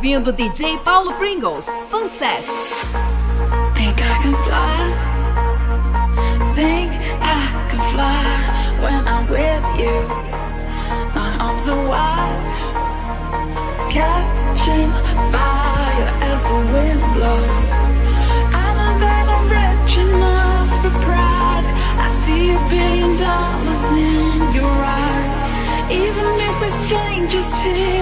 ouvindo DJ Paulo Pringles, Funset. Think I can fly. Think I can fly when I'm with you. My arms are wide, catching fire as the wind blows. I know that I'm rich enough for pride. I see a billion dollars in your eyes, even if we're strangers till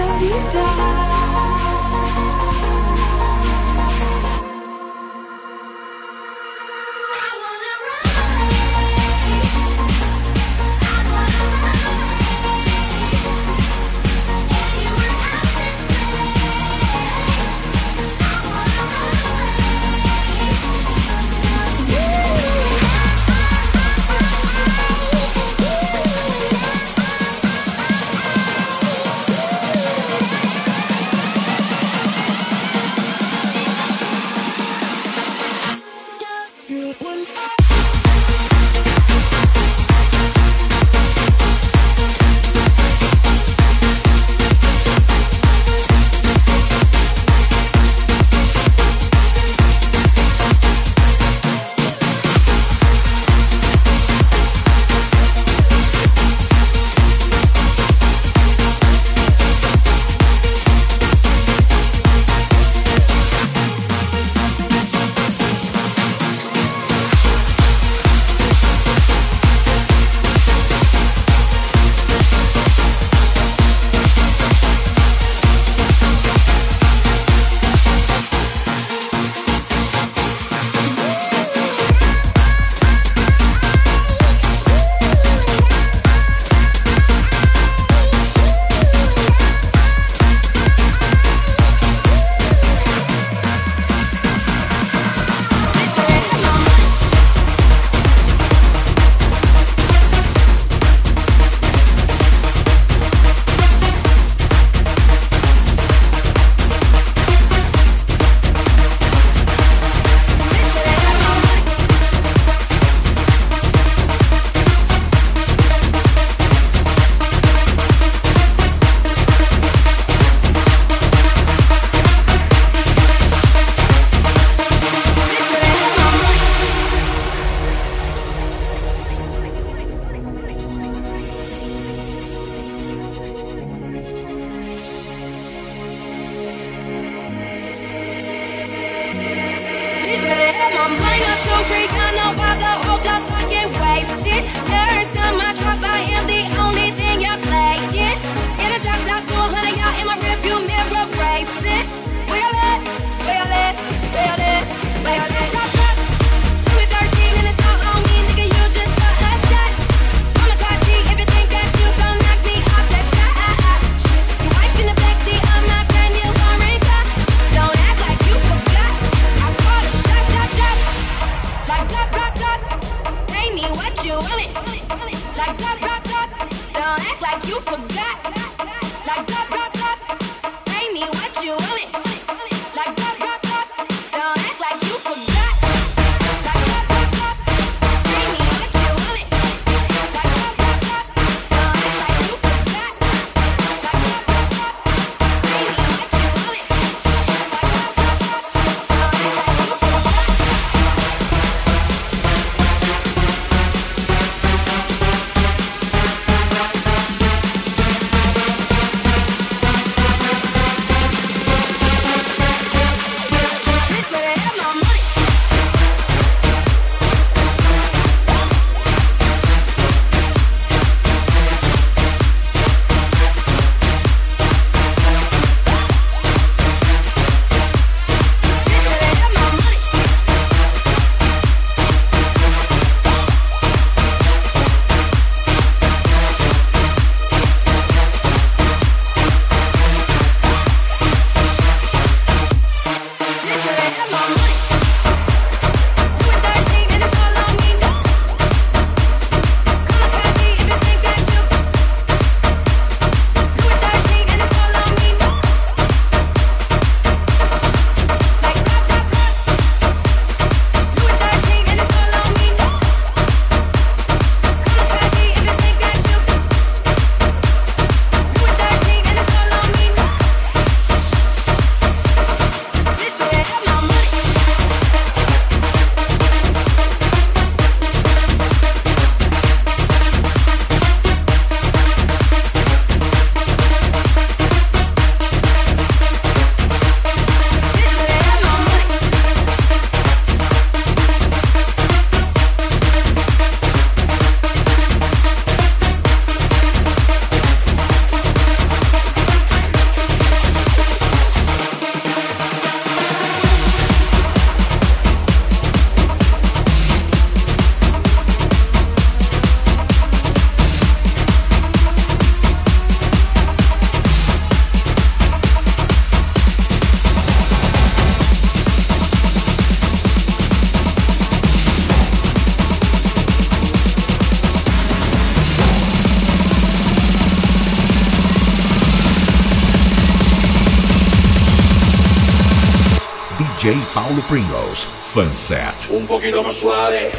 poquito más suave,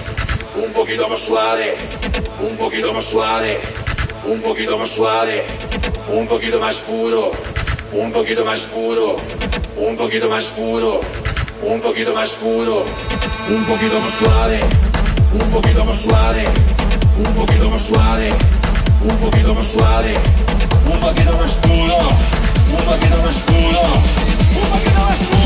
un poquito más suave, un poquito más suave, un poquito más suave, un poquito más puro, un poquito más puro, un poquito más puro, un poquito más puro, un poquito más suave, un poquito más suave, un poquito más suave, un poquito más suave, un poquito más puro, un poquito más puro, un poquito más puro,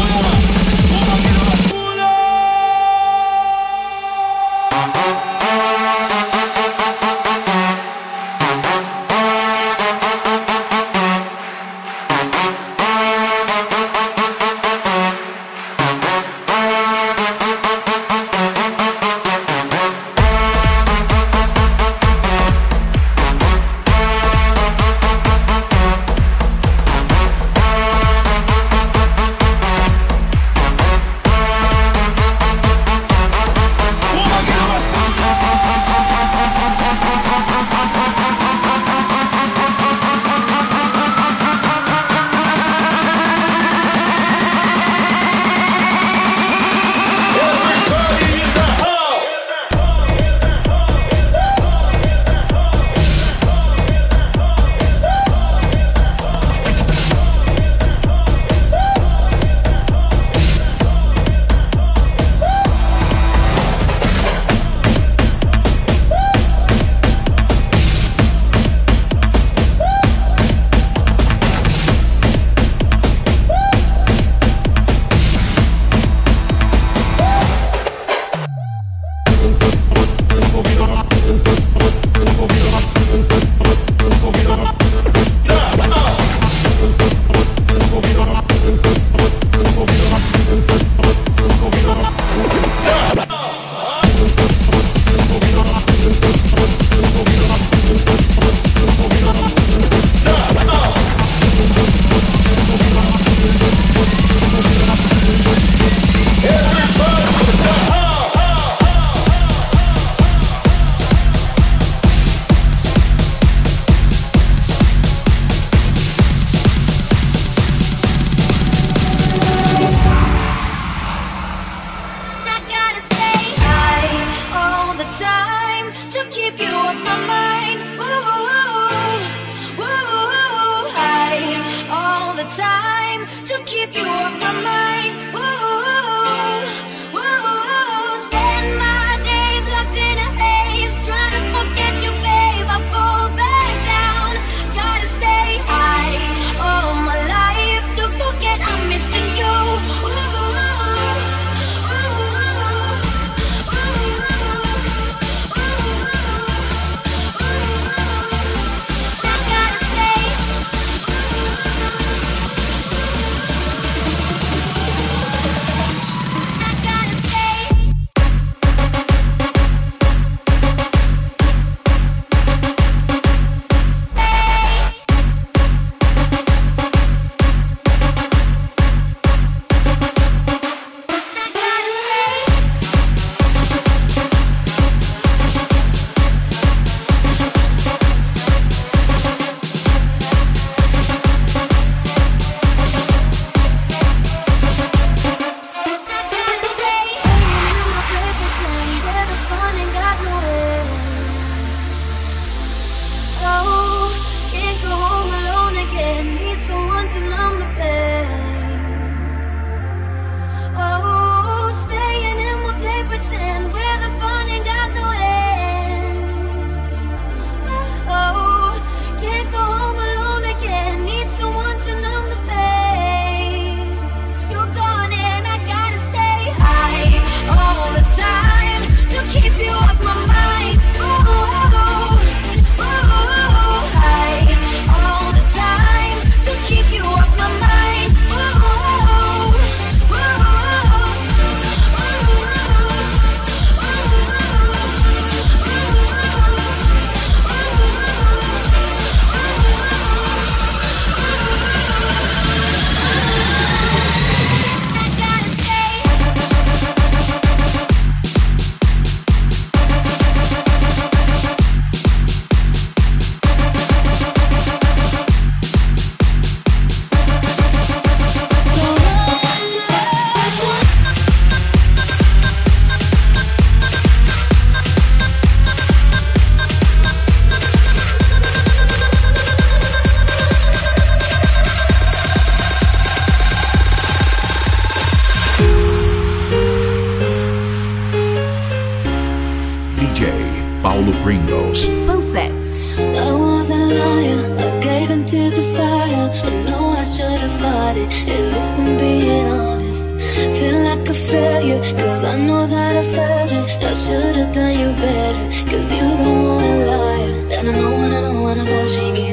Paulo Pringles. Funset. I was a liar, I gave into the fire. I know I should have fought it, at least I'm being honest. Feel like a failure, cause I know that I failed you. I should have done you better, cause you don't wanna lie. And I know, and I know, and I know she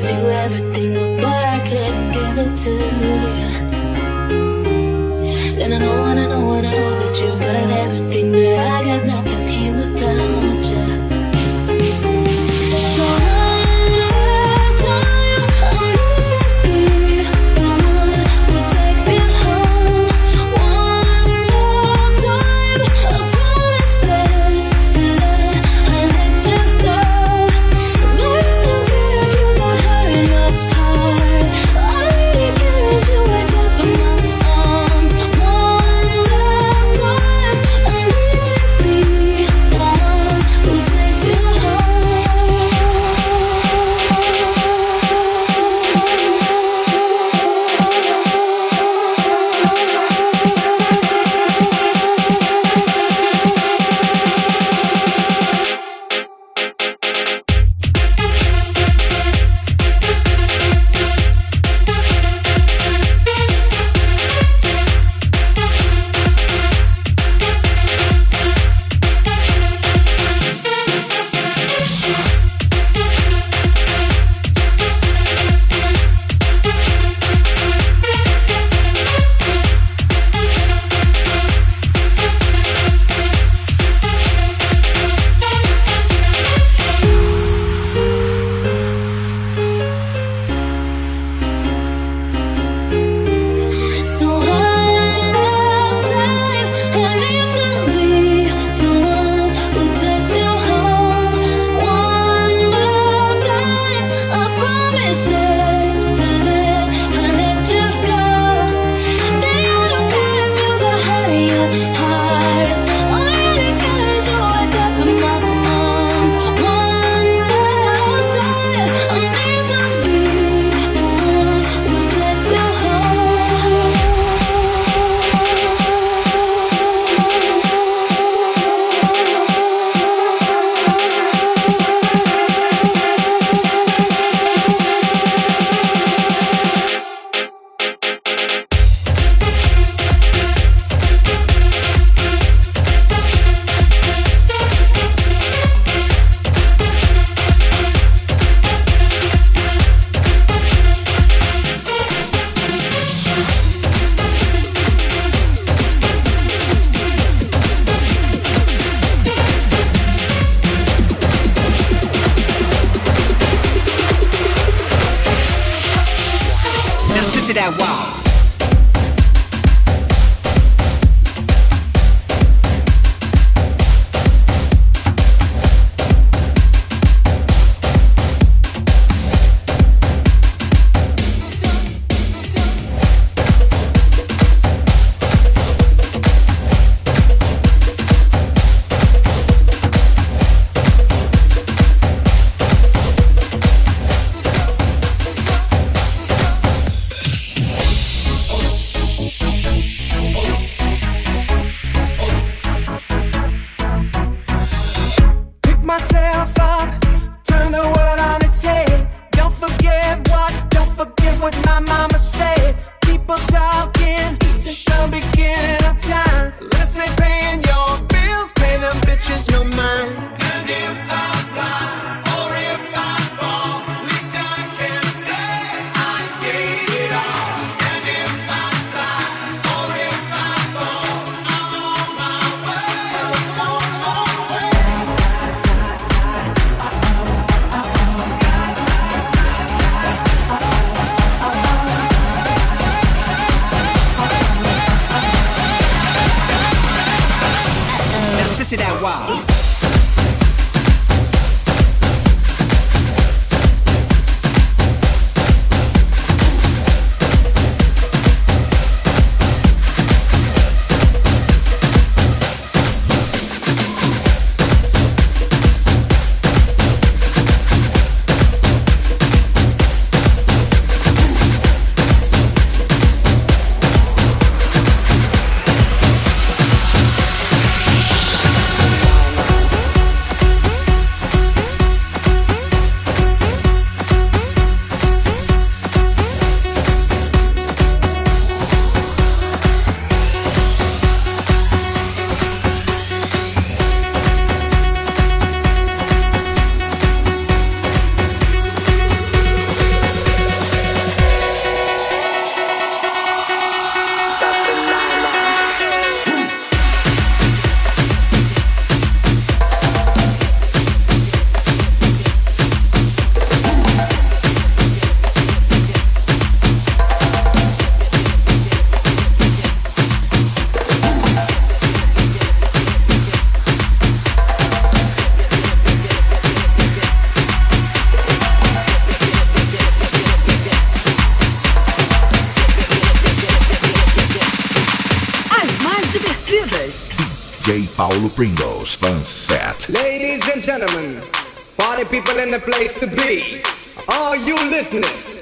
the place to be. All you listeners,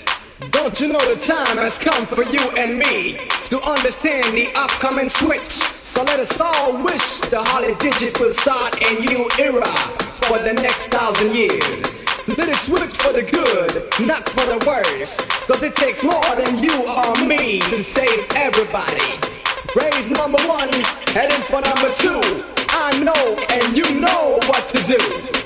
don't you know the time has come for you and me to understand the upcoming switch? So let us all wish the holly digit will start a new era for the next thousand years. Let it switch for the good, not for the worse. Cause it takes more than you or me to save everybody. Raise number one, heading for number two. I know and you know what to do.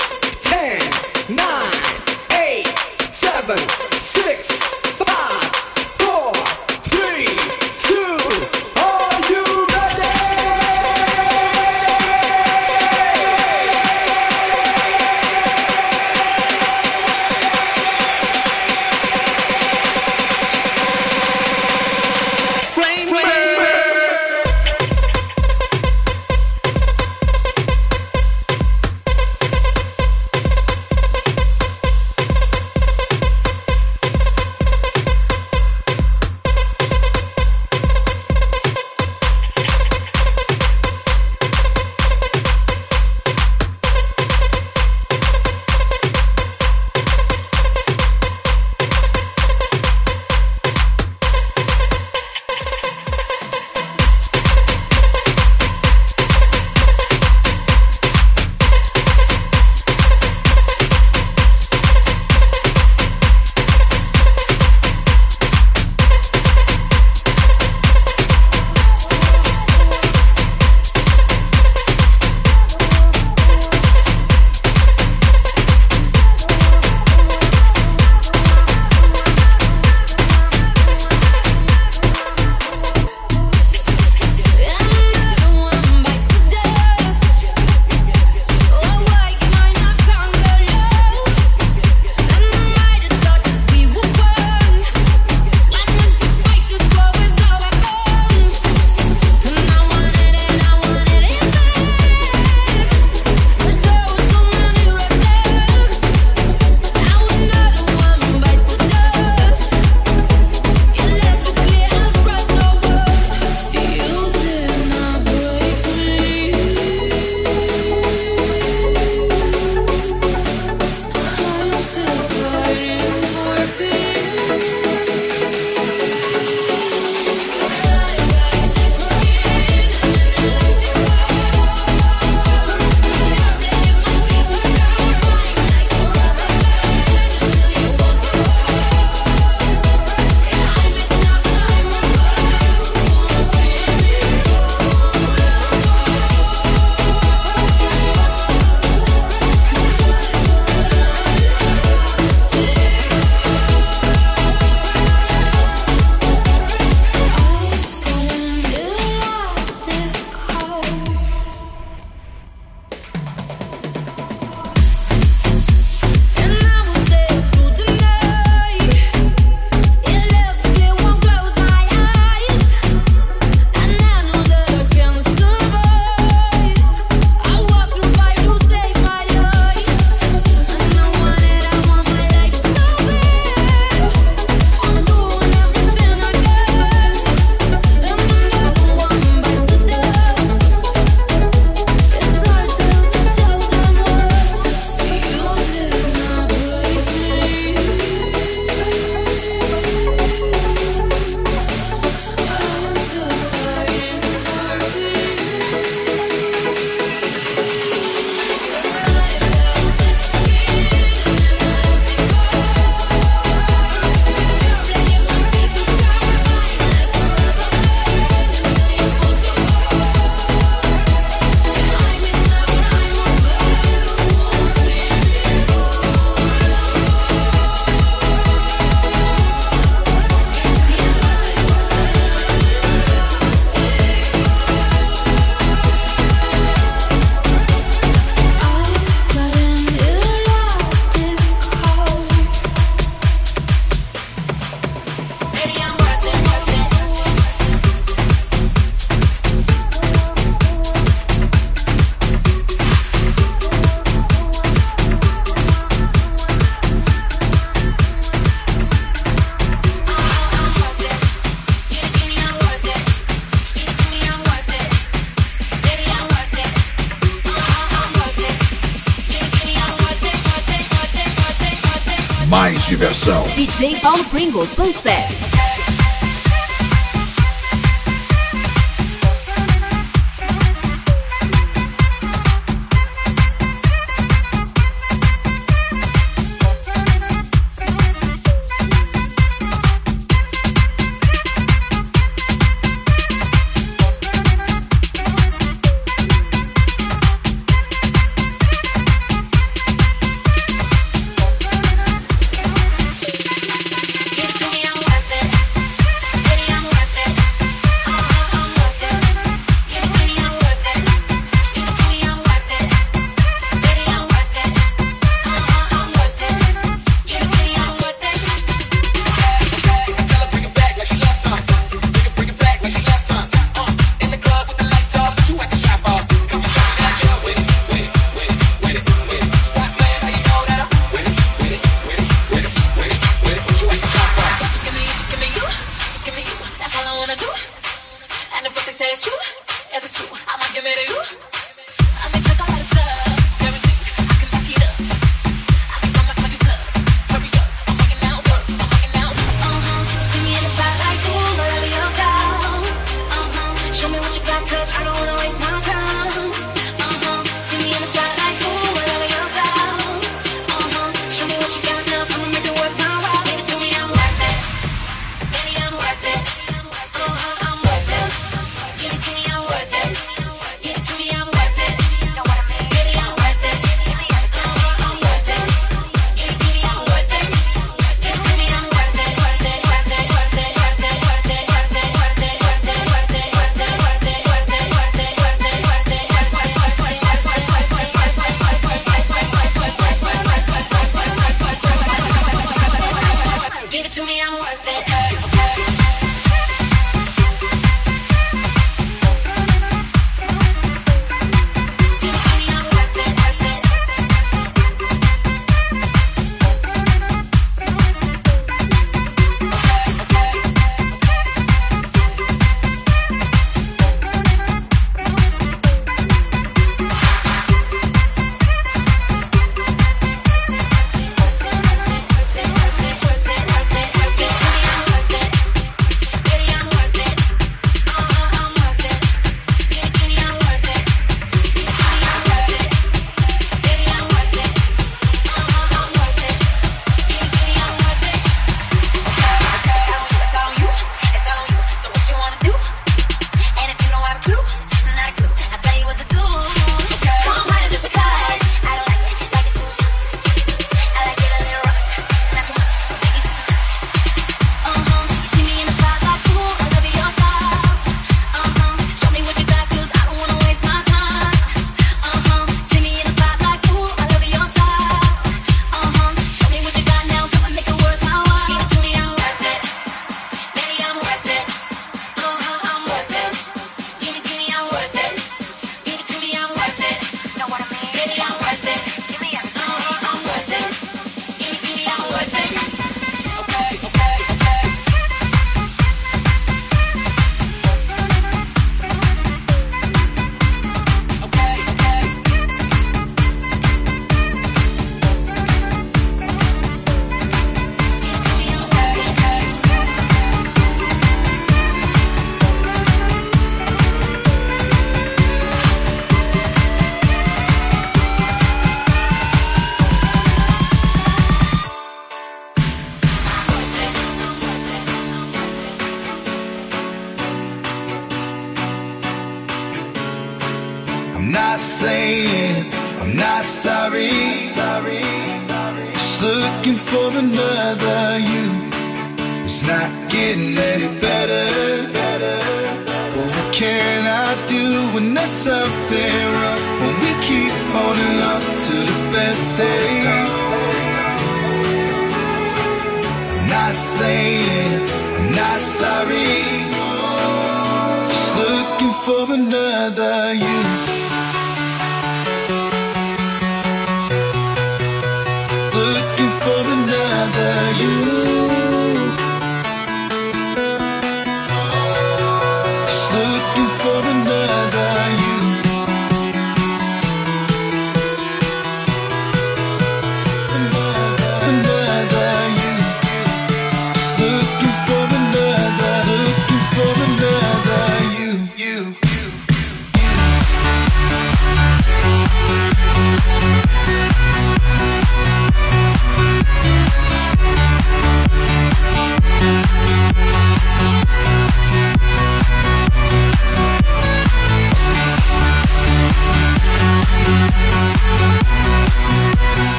Pringles full sets.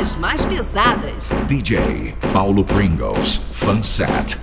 As mais pesadas. DJ Paulo Pringles, Fanset.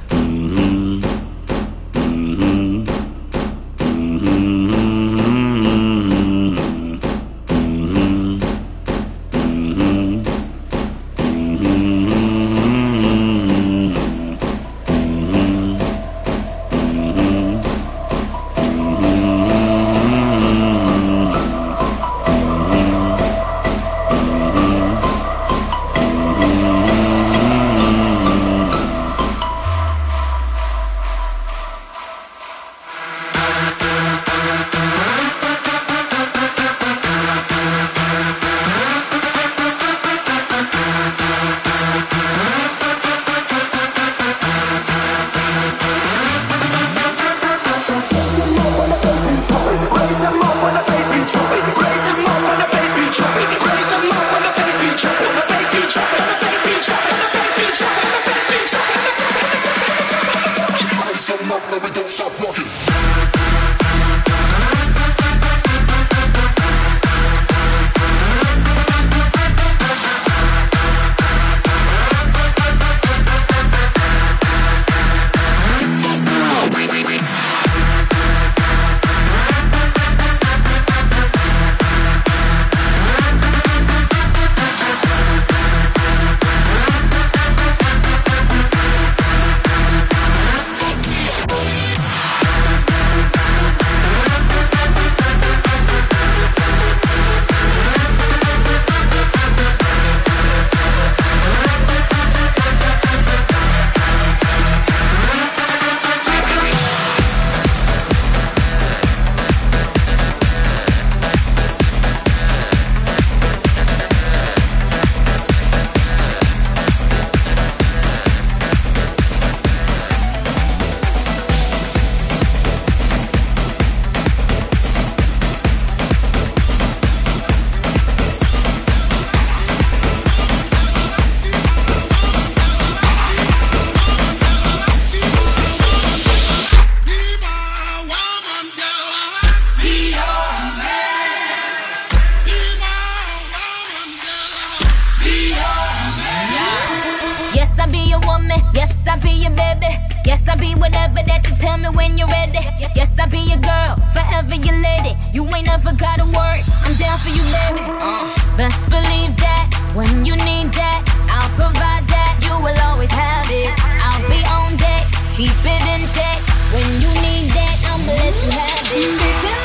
I be your woman. Yes, I be your baby. Yes, I be whatever that you tell me when you're ready. Yes, I be your girl, forever your lady. You ain't never gotta worry. I'm down for you, baby. Uh, best believe that when you need that, I'll provide that. You will always have it. I'll be on deck, keep it in check. When you need that, I'ma let you have it.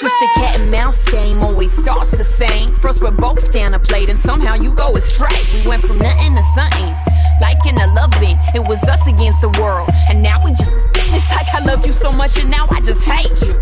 twisted cat and mouse game always starts the same. First we're both down a plate and somehow you go astray. We went from nothing to something, liking to loving. It was us against the world. I love you so much and now I just hate you.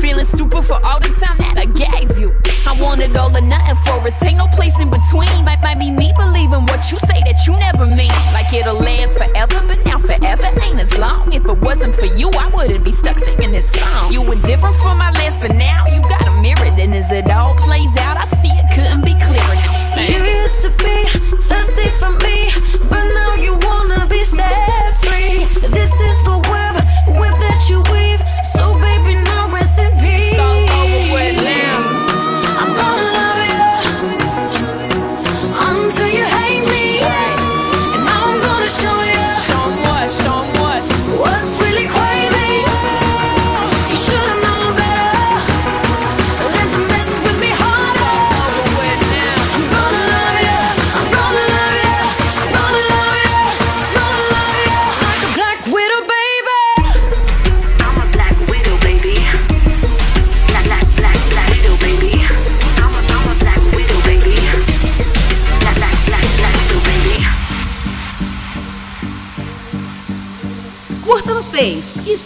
Feeling stupid for all the time that I gave you. I wanted all or nothing for us. Ain't no place in between. Might, might be me believing what you say that you never mean. Like it'll last forever, but now forever ain't as long. If it wasn't for you, I wouldn't be stuck singing this song. You were different from my last, but now you got a mirror. Then as it all plays out, I see it couldn't be clearer. Now, you used to be thirsty for me, but now you wanna be set free. This is the you wait.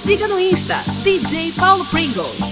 Siga no Insta, DJ Paulo Pringles.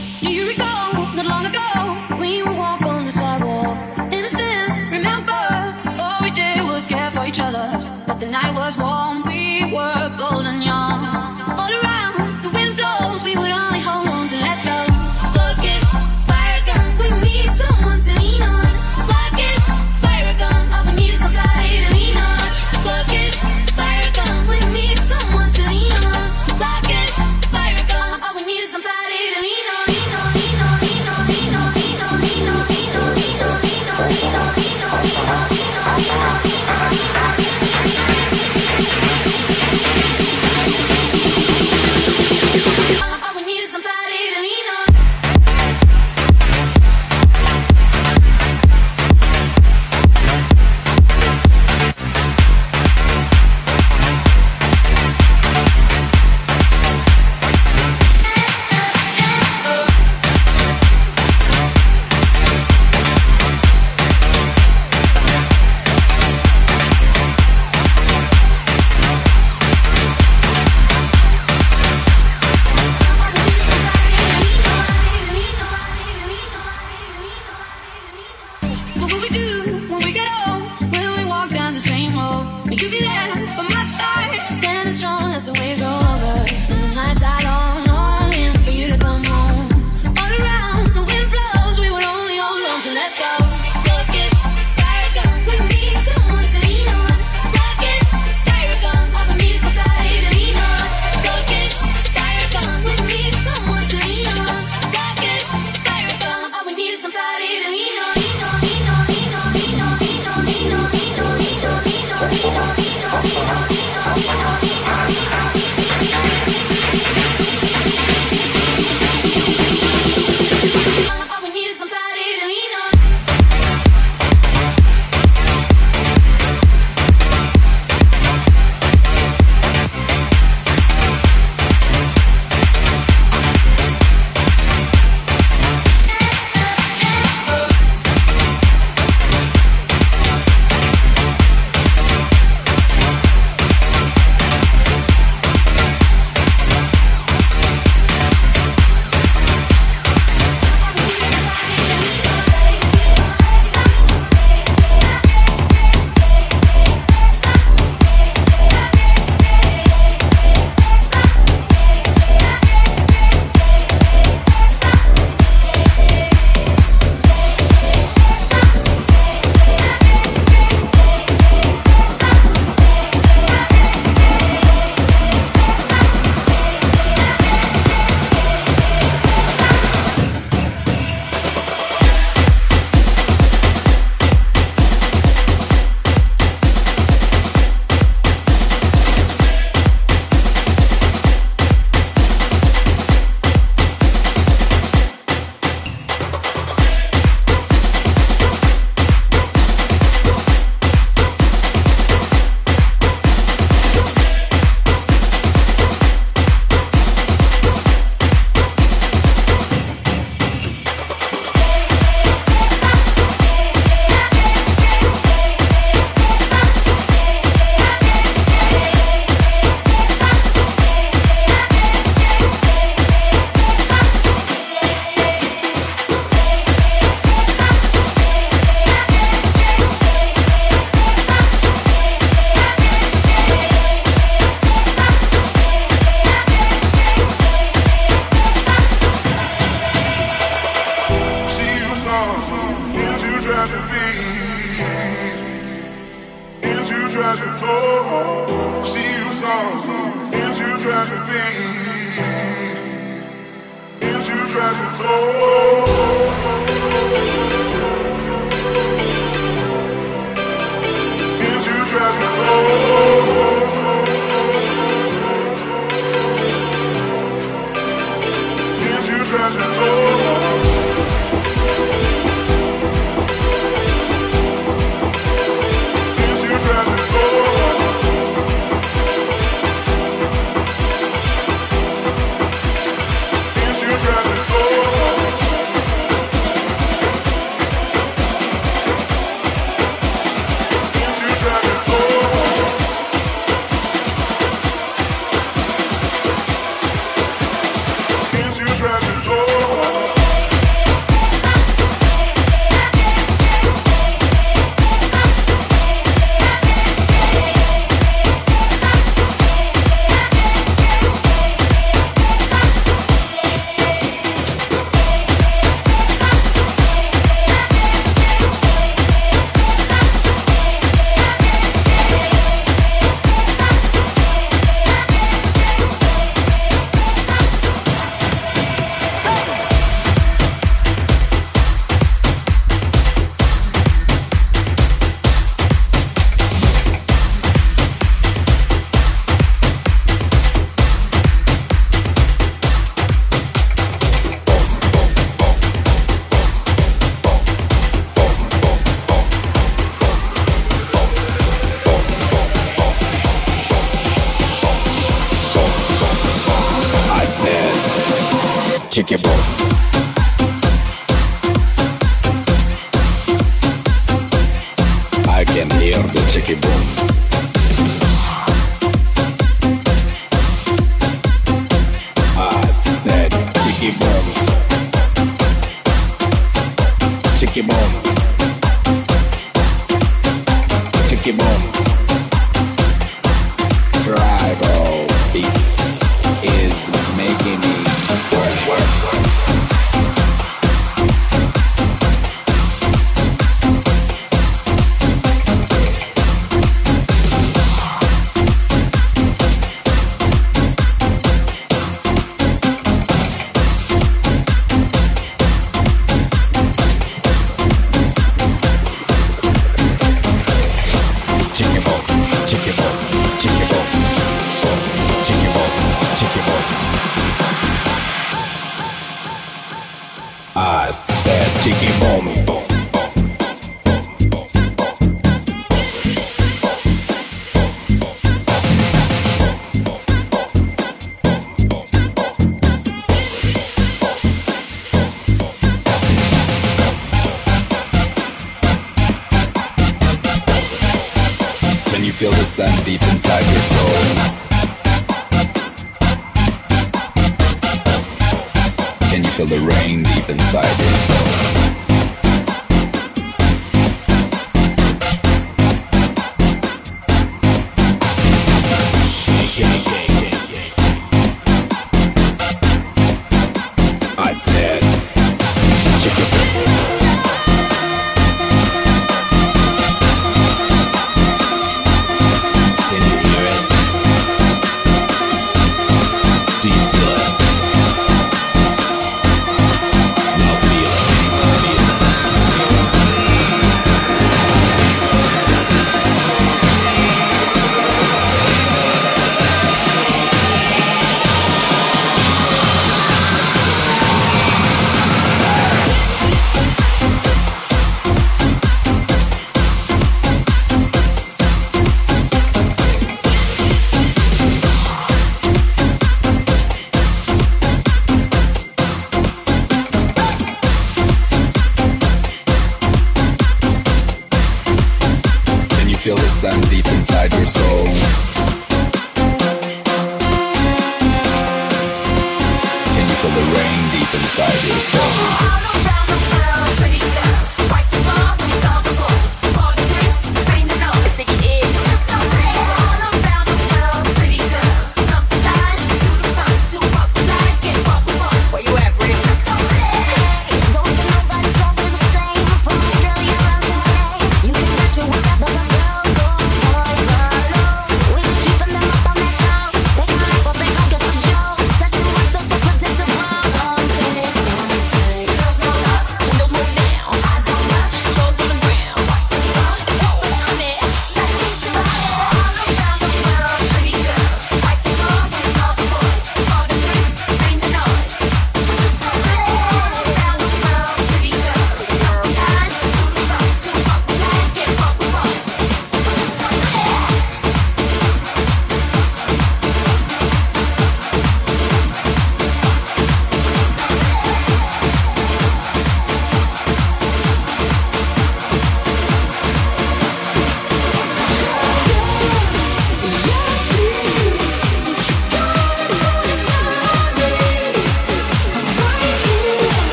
Said, chicken bone.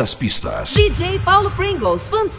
Das pistas. DJ Paulo Pringles, Fun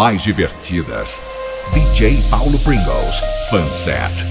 mais divertidas. DJ Paulo Pringles. Fanset.